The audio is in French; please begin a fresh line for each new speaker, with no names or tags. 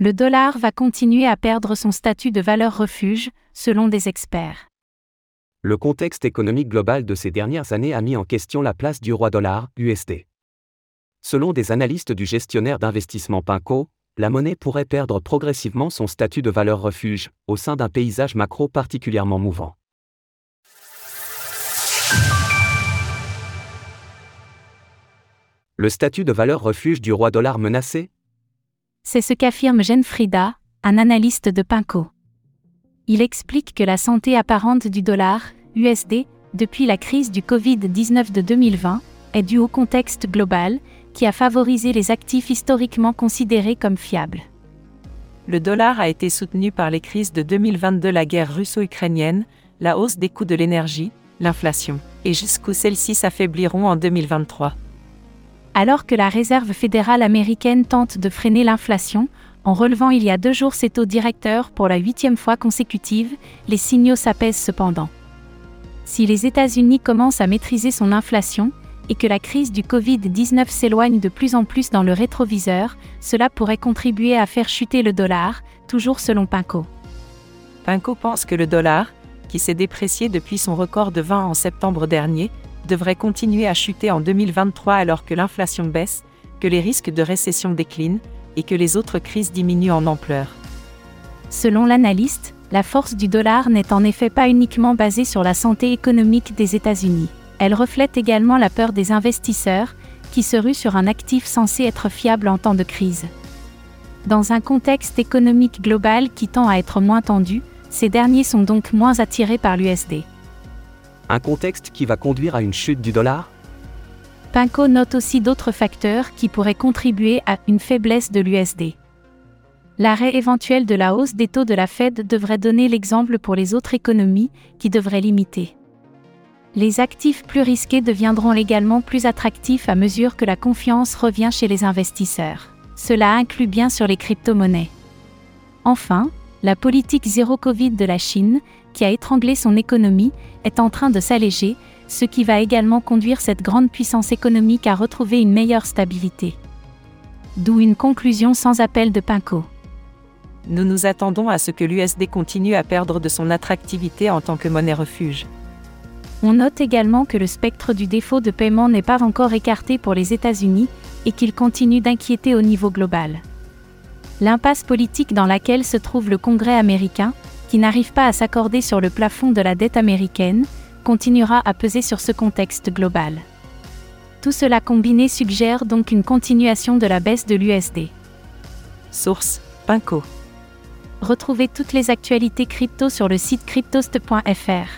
Le dollar va continuer à perdre son statut de valeur refuge, selon des experts.
Le contexte économique global de ces dernières années a mis en question la place du roi dollar, USD. Selon des analystes du gestionnaire d'investissement Pinco, la monnaie pourrait perdre progressivement son statut de valeur refuge, au sein d'un paysage macro particulièrement mouvant. Le statut de valeur refuge du roi dollar menacé
C'est ce qu'affirme Jen Frida, un analyste de Pinco. Il explique que la santé apparente du dollar, USD, depuis la crise du Covid-19 de 2020, est due au contexte global, qui a favorisé les actifs historiquement considérés comme fiables.
Le dollar a été soutenu par les crises de 2022, la guerre russo-ukrainienne, la hausse des coûts de l'énergie, l'inflation, et jusqu'où celles-ci s'affaibliront en 2023.
Alors que la Réserve fédérale américaine tente de freiner l'inflation, en relevant il y a deux jours ses taux directeurs pour la huitième fois consécutive, les signaux s'apaisent cependant. Si les États-Unis commencent à maîtriser son inflation, et que la crise du Covid-19 s'éloigne de plus en plus dans le rétroviseur, cela pourrait contribuer à faire chuter le dollar, toujours selon Pinco.
Pinco pense que le dollar, qui s'est déprécié depuis son record de 20 en septembre dernier, devrait continuer à chuter en 2023 alors que l'inflation baisse, que les risques de récession déclinent, et que les autres crises diminuent en ampleur.
Selon l'analyste, la force du dollar n'est en effet pas uniquement basée sur la santé économique des États-Unis. Elle reflète également la peur des investisseurs, qui se ruent sur un actif censé être fiable en temps de crise. Dans un contexte économique global qui tend à être moins tendu, ces derniers sont donc moins attirés par l'USD.
Un contexte qui va conduire à une chute du dollar?
Pinco note aussi d'autres facteurs qui pourraient contribuer à une faiblesse de l'USD. L'arrêt éventuel de la hausse des taux de la Fed devrait donner l'exemple pour les autres économies, qui devraient limiter. Les actifs plus risqués deviendront également plus attractifs à mesure que la confiance revient chez les investisseurs. Cela inclut bien sûr les crypto-monnaies. Enfin, la politique zéro Covid de la Chine, qui a étranglé son économie, est en train de s'alléger, ce qui va également conduire cette grande puissance économique à retrouver une meilleure stabilité. D'où une conclusion sans appel de Pinco.
Nous nous attendons à ce que l'USD continue à perdre de son attractivité en tant que monnaie refuge.
On note également que le spectre du défaut de paiement n'est pas encore écarté pour les États-Unis et qu'il continue d'inquiéter au niveau global. L'impasse politique dans laquelle se trouve le Congrès américain, qui n'arrive pas à s'accorder sur le plafond de la dette américaine, continuera à peser sur ce contexte global. Tout cela combiné suggère donc une continuation de la baisse de l'USD.
Source Pinco.
Retrouvez toutes les actualités crypto sur le site cryptost.fr.